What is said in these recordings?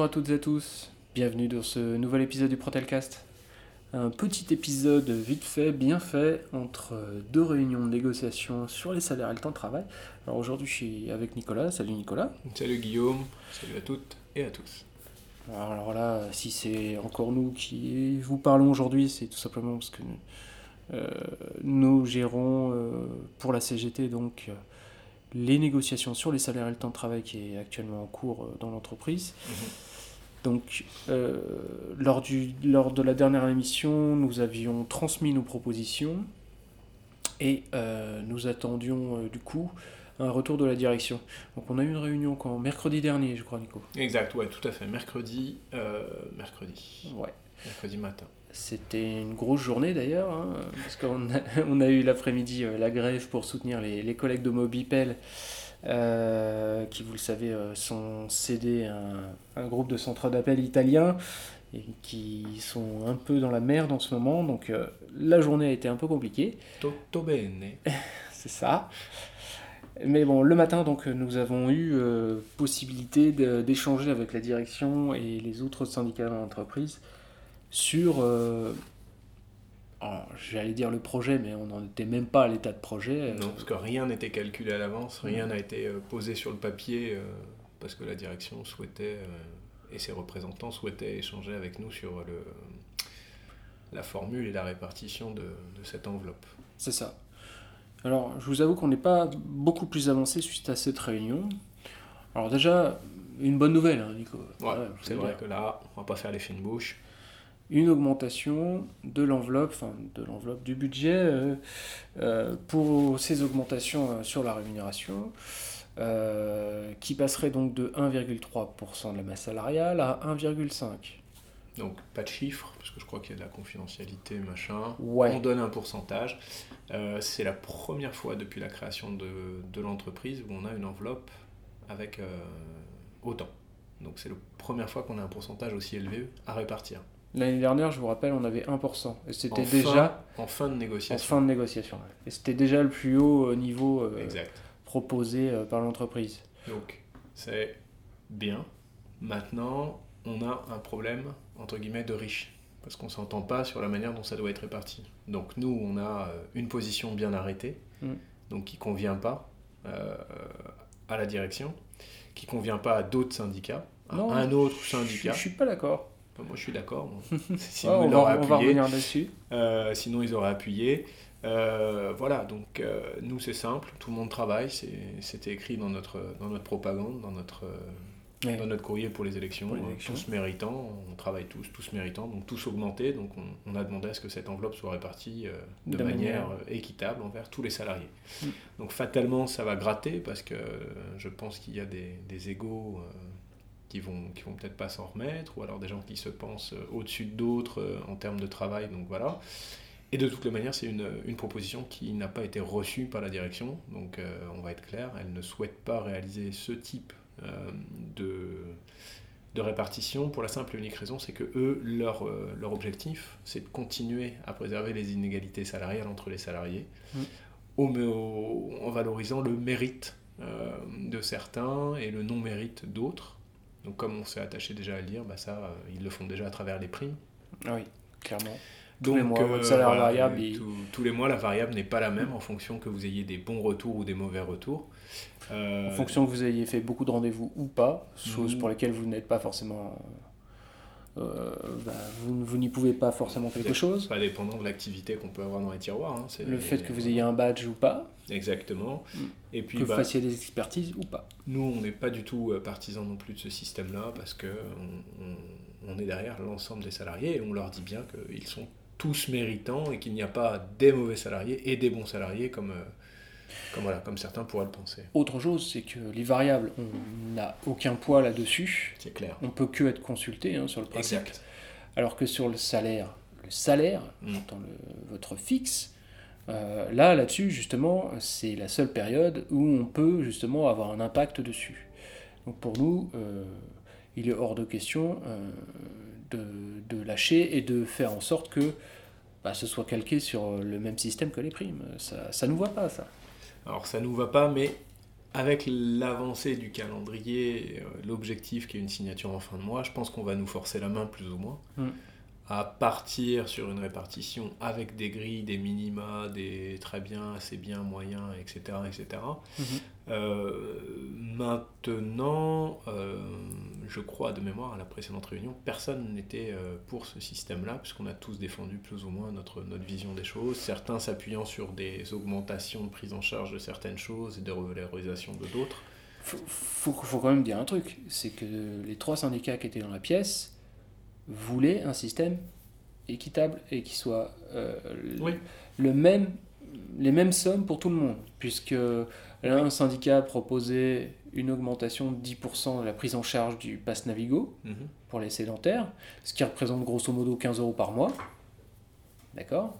Bonjour à toutes et à tous, bienvenue dans ce nouvel épisode du Protelcast. Un petit épisode vite fait, bien fait, entre deux réunions de négociation sur les salaires et le temps de travail. Alors aujourd'hui je suis avec Nicolas, salut Nicolas. Salut Guillaume, salut à toutes et à tous. Alors là, si c'est encore nous qui vous parlons aujourd'hui, c'est tout simplement parce que euh, nous gérons euh, pour la CGT donc euh, les négociations sur les salaires et le temps de travail qui est actuellement en cours dans l'entreprise. Donc, lors, du, lors de la dernière émission, nous avions transmis nos propositions et nous attendions du coup un retour de la direction. Donc on a eu une réunion quand mercredi dernier, je crois, Nico. Exact, ouais, tout à fait. Mercredi, mercredi. Ouais. Mercredi matin. C'était une grosse journée d'ailleurs, hein, parce qu'on a, on a eu l'après-midi euh, la grève pour soutenir les, les collègues de Mobipel, euh, qui, vous le savez, euh, sont cédés à un, un groupe de centres d'appel italiens et qui sont un peu dans la merde en ce moment. Donc la journée a été un peu compliquée. Tutto bene. C'est ça. Mais bon, le matin, donc, nous avons eu possibilité d'échanger avec la direction et les autres syndicats de l'entreprise sur, euh, j'allais dire le projet, mais on n'en était même pas à l'état de projet. Non, parce que rien n'était calculé à l'avance, rien n'a été euh, posé sur le papier, euh, parce que la direction souhaitait, et ses représentants souhaitaient échanger avec nous sur le, la formule et la répartition de, de cette enveloppe. C'est ça. Alors, je vous avoue qu'on n'est pas beaucoup plus avancé suite à cette réunion. Alors déjà, une bonne nouvelle, hein, Nico. Ouais, c'est vrai que là, on va pas faire les fines bouches une augmentation de l'enveloppe, enfin de l'enveloppe du budget euh, euh, pour ces augmentations euh, sur la rémunération, qui passerait donc de 1,3% de la masse salariale à 1,5%. Donc pas de chiffres, parce que je crois qu'il y a de la confidentialité, machin. On donne un pourcentage. c'est la première fois depuis la création de, de l'entreprise où on a une enveloppe avec autant. Donc c'est la première fois qu'on a un pourcentage aussi élevé à répartir. L'année dernière, je vous rappelle, on avait 1%. Et c'était déjà. en fin de négociation. En fin de négociation. Et c'était déjà le plus haut euh, niveau euh, proposé euh, par l'entreprise. Donc, c'est bien. Maintenant, on a un problème, entre guillemets, de riche. Parce qu'on ne s'entend pas sur la manière dont ça doit être réparti. Donc, nous, on a une position bien arrêtée, mm. donc qui ne convient pas à la direction, qui ne convient pas à d'autres syndicats, à un autre syndicat. Je ne suis pas d'accord. Moi, je suis d'accord. sinon, on, va, revenir dessus. Euh, sinon, ils auraient appuyé. Euh, voilà, donc euh, nous, c'est simple. Tout le monde travaille. C'était écrit dans notre, dans notre propagande, dans notre, dans notre courrier pour les élections. Tous méritants. On travaille tous, tous méritants. Donc, tous augmentés. Donc, on, a demandé à ce que cette enveloppe soit répartie de, manière, équitable envers tous les salariés. Mm. Donc, fatalement, ça va gratter parce que je pense qu'il y a des, des égaux qui vont, qui vont peut-être pas s'en remettre, ou alors des gens qui se pensent euh, au-dessus d'autres euh, en termes de travail, donc voilà. Et de toutes les manières, c'est une, une, proposition qui n'a pas été reçue par la direction, donc euh, on va être clair, elle ne souhaite pas réaliser ce type de, de répartition pour la simple et unique raison, c'est que eux, leur, leur objectif, c'est de continuer à préserver les inégalités salariales entre les salariés, mmh. en valorisant le mérite de certains et le non-mérite d'autres. Donc comme on s'est attaché déjà à le dire, bah ça, euh, ils le font déjà à travers les primes. Oui, clairement. tous les mois, votre salaire variable. tous les mois, la variable n'est pas la même en fonction que vous ayez des bons retours ou des mauvais retours. Euh, en fonction que vous ayez fait beaucoup de rendez-vous ou pas, chose pour lesquelles vous n'êtes pas forcément euh, bah, vous, vous n'y pouvez pas forcément quelque chose. Pas dépendant de l'activité qu'on peut avoir dans les tiroirs. Hein, le fait que vous ayez un badge ou pas. Exactement. Mm. Et puis, que vous bah, fassiez des expertises ou pas. Nous, on n'est pas du tout euh, partisans non plus de ce système-là parce que on, est derrière l'ensemble des salariés et on leur dit bien qu'ils sont tous méritants et qu'il n'y a pas des mauvais salariés et des bons salariés comme, euh, comme, voilà, comme certains pourraient le penser. Autre chose, c'est que les variables, on n'a aucun poids là-dessus. C'est clair. On peut que être consulté hein, sur le principe. Exact. Alors que sur le salaire, le salaire, mm. dans le, votre fixe, euh, là, là-dessus, justement, c'est la seule période où on peut justement avoir un impact dessus. Donc pour nous, euh, il est hors de question euh, de, de, lâcher et de faire en sorte que bah, ce soit calqué sur le même système que les primes. Ça ne nous voit pas, ça. Alors ça nous va pas, mais avec l'avancée du calendrier, l'objectif qui est une signature en fin de mois, je pense qu'on va nous forcer la main plus ou moins. Mm à partir sur une répartition avec des grilles, des minima, des très bien, assez bien, moyen, etc. etc. Mhm. Euh, maintenant, euh, je crois de mémoire à la précédente réunion, personne n'était euh, pour ce système-là, puisqu'on a tous défendu plus ou moins notre, notre vision des choses, certains s'appuyant sur des augmentations de prise en charge de certaines choses et de revalorisation de d'autres. Faut, faut, faut quand même dire un truc, c'est que les trois syndicats qui étaient dans la pièce, voulait un système équitable et qui soit euh, le même, les mêmes sommes pour tout le monde, puisque un syndicat proposait une augmentation de 10% de la prise en charge du pass Navigo mhm. pour les sédentaires, ce qui représente grosso modo 15 euros par mois. D'accord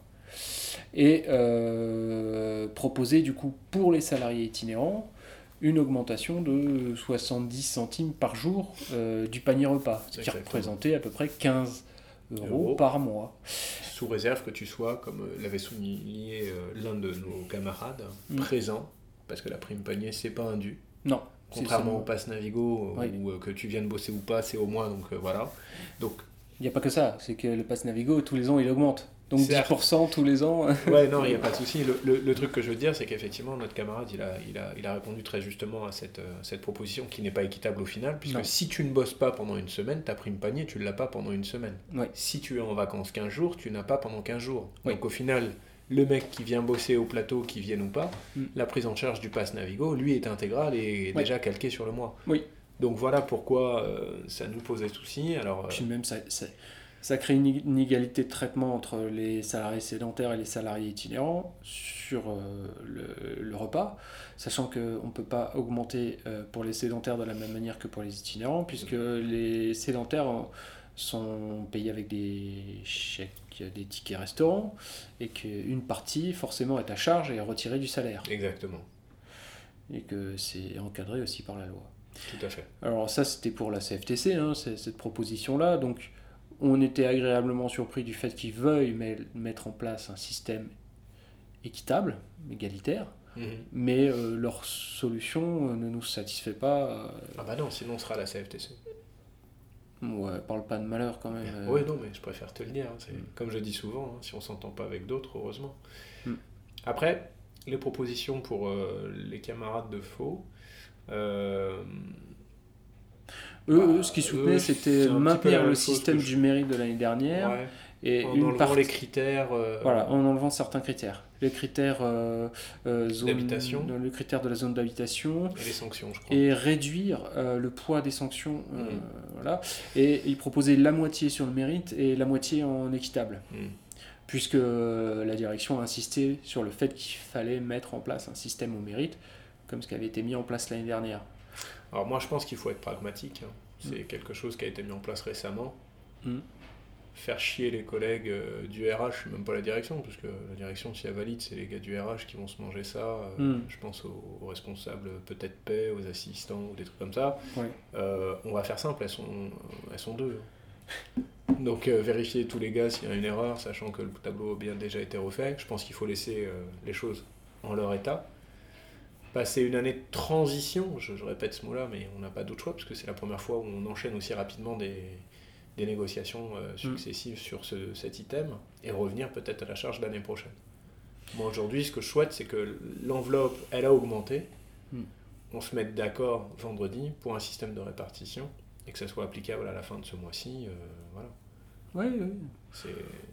Et euh, proposait du coup pour les salariés itinérants une augmentation de 70 centimes par jour euh, du panier repas, ce qui représentait à peu près 15 euros, par mois. Sous réserve que tu sois, comme euh, l'avait souligné euh, l'un de nos camarades, mm. présent, parce que la prime panier, c'est pas un dû. Non. Contrairement au pass Navigo, où que tu viennes bosser ou pas, c'est au moins, donc voilà. Donc, il n'y a pas que ça, c'est que le pass Navigo, tous les ans, il augmente. Donc 10% tous les ans. ouais, non, il n'y a pas de souci. Le, le, truc que je veux dire, c'est qu'effectivement, notre camarade, il a, il, a, il a répondu très justement à cette, euh, cette proposition qui n'est pas équitable au final, puisque si tu ne bosses pas pendant une semaine, ta prime panier, tu ne l'as pas pendant une semaine. Si tu es en vacances 15 jours, tu n'as pas pendant 15 jours. Donc au final, le mec qui vient bosser au plateau, qui vienne ou pas, mm. la prise en charge du pass Navigo, lui, est intégrale et déjà calqué sur le mois. Oui. Donc voilà pourquoi euh, ça nous posait souci. Alors, Puis même, ça, ça crée une inégalité de traitement entre les salariés sédentaires et les salariés itinérants sur euh, le, repas, sachant qu'on ne peut pas augmenter euh, pour les sédentaires de la même manière que pour les itinérants, puisque les sédentaires sont payés avec des chèques, des tickets restaurants, et qu'une partie forcément est à charge et est retirée du salaire. Exactement. Et que c'est encadré aussi par la loi. Tout à fait. Alors ça c'était pour la CFTC, hein, cette proposition-là, donc on était agréablement surpris du fait qu'ils veuillent mettre en place un système équitable, égalitaire, mhm. mais euh, leur solution euh, ne nous satisfait pas. Euh. Ah bah non, sinon on sera à la CFTC. Ouais, parle pas de malheur quand même. Oui, non, mais je préfère te le dire. Hein, mm. Comme je dis souvent, hein, si on s'entend pas avec d'autres, heureusement. Mm. Après, les propositions pour les camarades de faux, eux, ce qu'ils soutenaient, c'était maintenir le système du mérite de l'année dernière. Et en une enlevant les critères. Euh, voilà, en enlevant certains critères. Les critères euh, euh d'habitation. Le critère de la zone d'habitation. Et les sanctions, je crois. Et réduire le poids des sanctions. Mm. voilà. Et ils proposaient la moitié sur le mérite et la moitié en équitable. Mm. Puisque la direction a insisté sur le fait qu'il fallait mettre en place un système au mérite, comme ce qui avait été mis en place l'année dernière. Alors moi je pense qu'il faut être pragmatique. Hein. C'est mm. quelque chose qui a été mis en place récemment. Mm. Faire chier les collègues euh, du RH, même pas la direction, parce que la direction, si elle valide, c'est les gars du RH qui vont se manger ça. Euh, mm. Je pense aux, responsables, peut-être paix, aux assistants ou des trucs comme ça. Euh, on va faire simple, elles sont, elles sont deux. Donc vérifier tous les gars s'il y a une erreur, sachant que le tableau a bien déjà été refait. Je pense qu'il faut laisser les choses en leur état passer une année de transition, je, répète ce mot-là, mais on n'a pas d'autre choix, parce que c'est la première fois où on enchaîne aussi rapidement des, des négociations euh, mm. successives sur ce, cet item, et revenir peut-être à la charge l'année prochaine. Moi aujourd'hui, ce que je souhaite, c'est que l'enveloppe, elle a augmenté, mm. on se mette d'accord vendredi pour un système de répartition, et que ça soit applicable à la fin de ce mois-ci, euh, voilà. Oui, oui.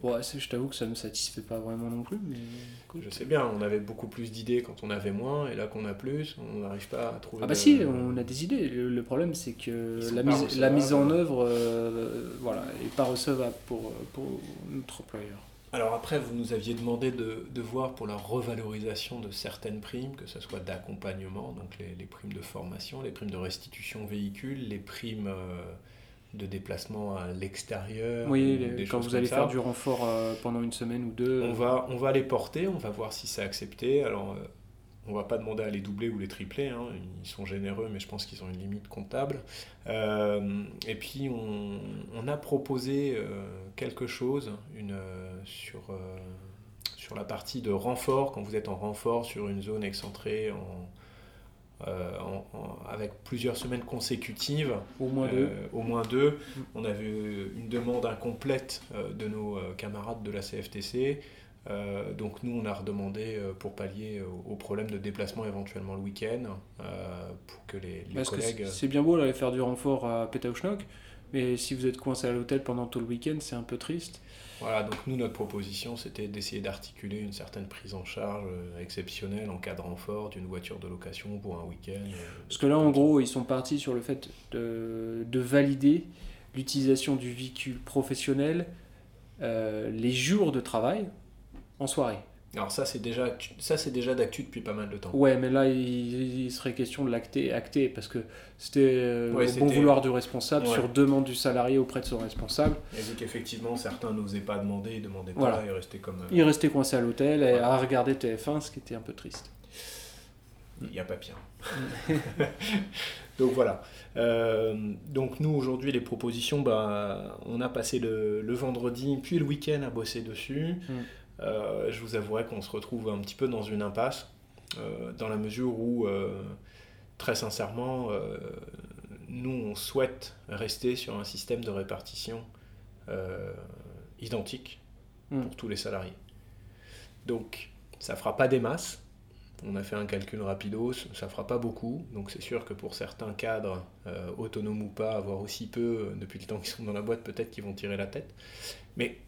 Ouais, je t'avoue que ça ne me satisfait pas vraiment non plus. Mais... Je sais bien, on avait beaucoup plus d'idées quand on avait moins, et là qu'on a plus, on n'arrive pas à trouver. Ah bah si, on a des idées. Le, problème, c'est que la mise, la mise en œuvre euh, voilà, n'est pas recevable pour, pour notre employeur. Alors après, vous nous aviez demandé de, de, voir pour la revalorisation de certaines primes, que ce soit d'accompagnement, donc les, les, primes de formation, les primes de restitution véhicule, les primes... Euh, de déplacement à l'extérieur. Oui, quand vous allez faire du renfort euh, pendant une semaine ou deux. On va, on va les porter, on va voir si c'est accepté. Alors, euh, on va pas demander à les doubler ou les tripler, hein. ils sont généreux, mais je pense qu'ils ont une limite comptable. Euh, et puis, on, on a proposé quelque chose une, sur, sur la partie de renfort, quand vous êtes en renfort sur une zone excentrée en avec plusieurs semaines consécutives. Au moins deux. Au moins deux. Mm. On avait une demande incomplète de nos camarades de la CFTC. donc nous, on a redemandé pour pallier au, problème de déplacement éventuellement le week-end, pour que les, les collègues... C'est bien beau d'aller faire du renfort à Pétaouchnok, mais si vous êtes coincé à l'hôtel pendant tout le week-end, c'est un peu triste. Voilà, donc nous, notre proposition, c'était d'essayer d'articuler une certaine prise en charge euh, exceptionnelle en cas de renfort d'une voiture de location pour un week-end. Euh, Parce que là, en gros, ils sont partis sur le fait de, de valider l'utilisation du véhicule professionnel euh, les jours de travail en soirée. Alors ça c'est déjà ça c'est déjà d'actu depuis pas mal de temps. Ouais, mais là il, serait question de l'acter acter parce que c'était euh, au bon vouloir du responsable sur demande du salarié auprès de son responsable. Et vu qu'effectivement certains n'osaient pas demander, ils demandaient pas, ils restaient comme. Euh, ils restaient coincés à l'hôtel et à regarder TF1, ce qui était un peu triste. Il n'y a pas pire. donc voilà. Euh, donc nous aujourd'hui les propositions, bah, on a passé le, le vendredi puis le week-end à bosser dessus. Mm. Euh, je vous avouerai qu'on se retrouve un petit peu dans une impasse, euh, dans la mesure où, euh, très sincèrement, nous, on souhaite rester sur un système de répartition identique hmm. pour tous les salariés. Donc, ça fera pas des masses. On a fait un calcul rapidos, ça fera pas beaucoup. Donc, c'est sûr que pour certains cadres, autonomes ou pas, avoir aussi peu depuis le temps qu'ils sont dans la boîte, peut-être qu'ils vont tirer la tête. Mais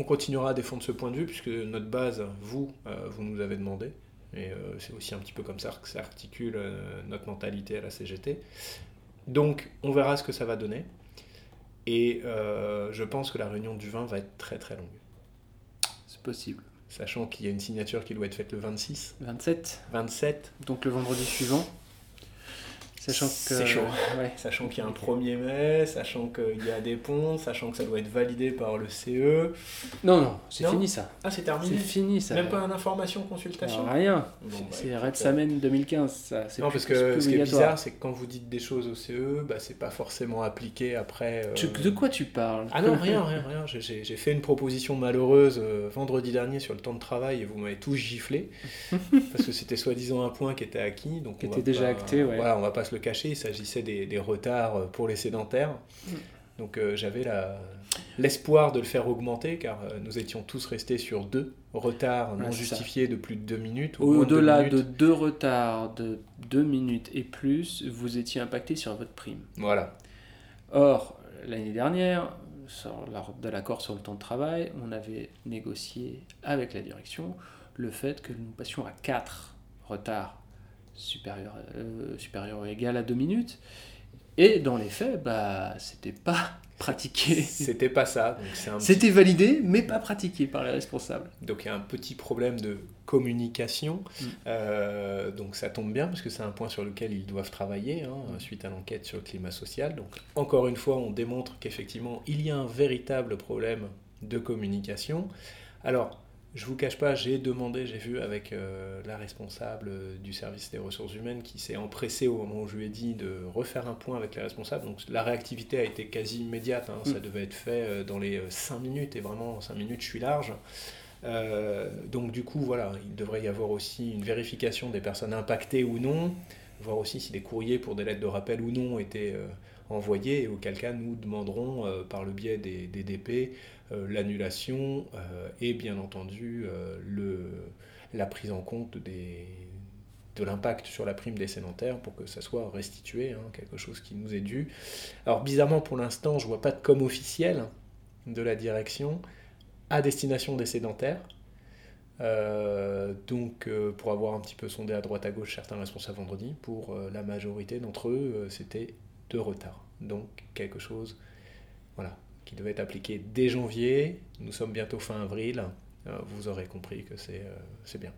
on continuera à défendre ce point de vue, puisque notre base, vous, euh, vous nous avez demandé. Et euh, c'est aussi un petit peu comme ça que ça articule euh, notre mentalité à la CGT. Donc, on verra ce que ça va donner. Et je pense que la réunion du 20 va être très très longue. C'est possible. Sachant qu'il y a une signature qui doit être faite le 26. 27. 27. Donc le vendredi suivant. Sachant que c'est chaud. Sachant qu'il y a un 1er mai, sachant qu'il y a des ponts, sachant que ça doit être validé par le CE. Non, non, c'est fini ça. Ah, c'est terminé. C'est fini ça. Même pas une information, consultation. rien. c'est bah, Red Samen 2015. Ça. Non, parce que ce qui est bizarre, c'est que quand vous dites des choses au CE, bah, c'est pas forcément appliqué après. Euh, de quoi tu parles Ah non, rien, rien, rien. J'ai fait une proposition malheureuse euh, vendredi dernier sur le temps de travail et vous m'avez tous giflé. parce que c'était soi-disant un point qui était acquis. Donc qui était déjà acté, ouais. Voilà, on va pas le cacher, il s'agissait des, retards pour les sédentaires. Mm. Donc euh, j'avais l'espoir de le faire augmenter car euh, nous étions tous restés sur deux retards non justifiés de plus de deux minutes. Au-delà de, deux retards de deux minutes et plus, vous étiez impacté sur votre prime. Voilà. Or, l'année dernière, de l'accord sur le temps de travail, on avait négocié avec la direction le fait que nous passions à quatre retards supérieur, euh, supérieur ou égal à 2 minutes. Et dans les faits, bah, c'était pas pratiqué. C'était pas ça. C'était validé, mais pas pratiqué par les responsables. Donc il y a un petit problème de communication. Mm. Euh, donc ça tombe bien, parce que c'est un point sur lequel ils doivent travailler, hein, suite à l'enquête sur le climat social. Donc encore une fois, on démontre qu'effectivement, il y a un véritable problème de communication. Alors, je vous cache pas, j'ai demandé, j'ai vu avec euh, la responsable du service des ressources humaines qui s'est empressée au moment où je lui ai dit de refaire un point avec les responsables. Donc la réactivité a été quasi immédiate, hein. ça mm. devait être fait euh, dans les 5 euh, minutes et vraiment 5 minutes je suis large. donc du coup voilà, il devrait y avoir aussi une vérification des personnes impactées ou non, voir aussi si des courriers pour des lettres de rappel ou non étaient envoyés et auquel cas nous demanderons par le biais des, des DP euh, l'annulation euh, et bien entendu euh, le, la prise en compte des, de l'impact sur la prime des sédentaires pour que ça soit restitué, hein, quelque chose qui nous est dû. Alors bizarrement pour l'instant je vois pas de com officiel de la direction à destination des sédentaires. donc, pour avoir un petit peu sondé à droite à gauche certains responsables vendredi, pour la majorité d'entre eux, c'était de retard. Donc, quelque chose, voilà, qui devait être appliqué dès janvier. Nous sommes bientôt fin avril. Euh, vous aurez compris que c'est euh, bien.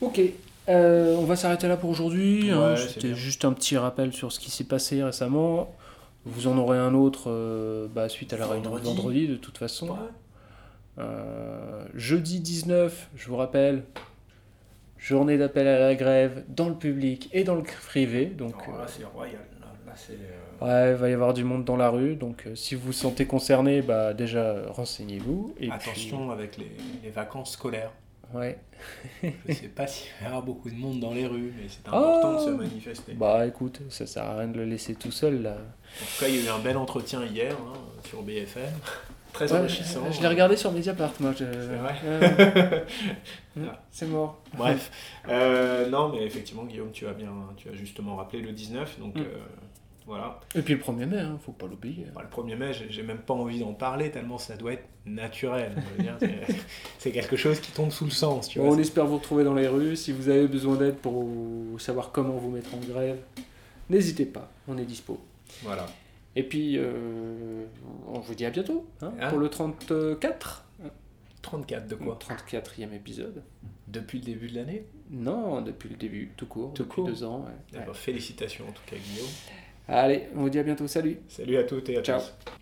Ok, euh, on va s'arrêter là pour aujourd'hui. Hein. C'était juste un petit rappel sur ce qui s'est passé récemment. Vous en aurez un autre bah, suite à la réunion de vendredi de toute façon. jeudi 19, je vous rappelle, journée d'appel à la grève dans le public et dans le privé. Donc, oh, c'est royal. Euh, ouais, il va y avoir du monde dans la rue, donc euh, si vous vous sentez concerné, bah, déjà renseignez-vous. Et Attention avec les, vacances scolaires. Ouais. je sais pas s'il va y avoir beaucoup de monde dans les rues, mais c'est important de se manifester. Bah écoute, ça sert à rien de le laisser tout seul là. En tout cas, il y a eu un bel entretien hier hein, sur BFM. Très enrichissant. Je, l'ai regardé sur Mediapart, moi. C'est vrai. c'est mort. Bref. Euh, non, mais effectivement, Guillaume, tu as bien, tu as justement rappelé le 19, donc. Mm. Voilà. Et puis le 1er mai, hein, faut pas l'oublier. Bah, le 1er mai, j'ai même pas envie d'en parler tellement ça doit être naturel. C'est quelque chose qui tombe sous le sens. Tu vois, on espère vous retrouver dans les rues. Si vous avez besoin d'aide pour savoir comment vous mettre en grève, n'hésitez pas, on est dispo. Voilà. Et puis, euh, on vous dit à bientôt hein, ah. pour le 34. 34 de quoi? 34e épisode. Depuis le début de l'année? Non, depuis le début, tout court, tout depuis court. deux ans. félicitations en tout cas Guillaume. Allez, on vous dit à bientôt, salut Salut à toutes et à Ciao. tous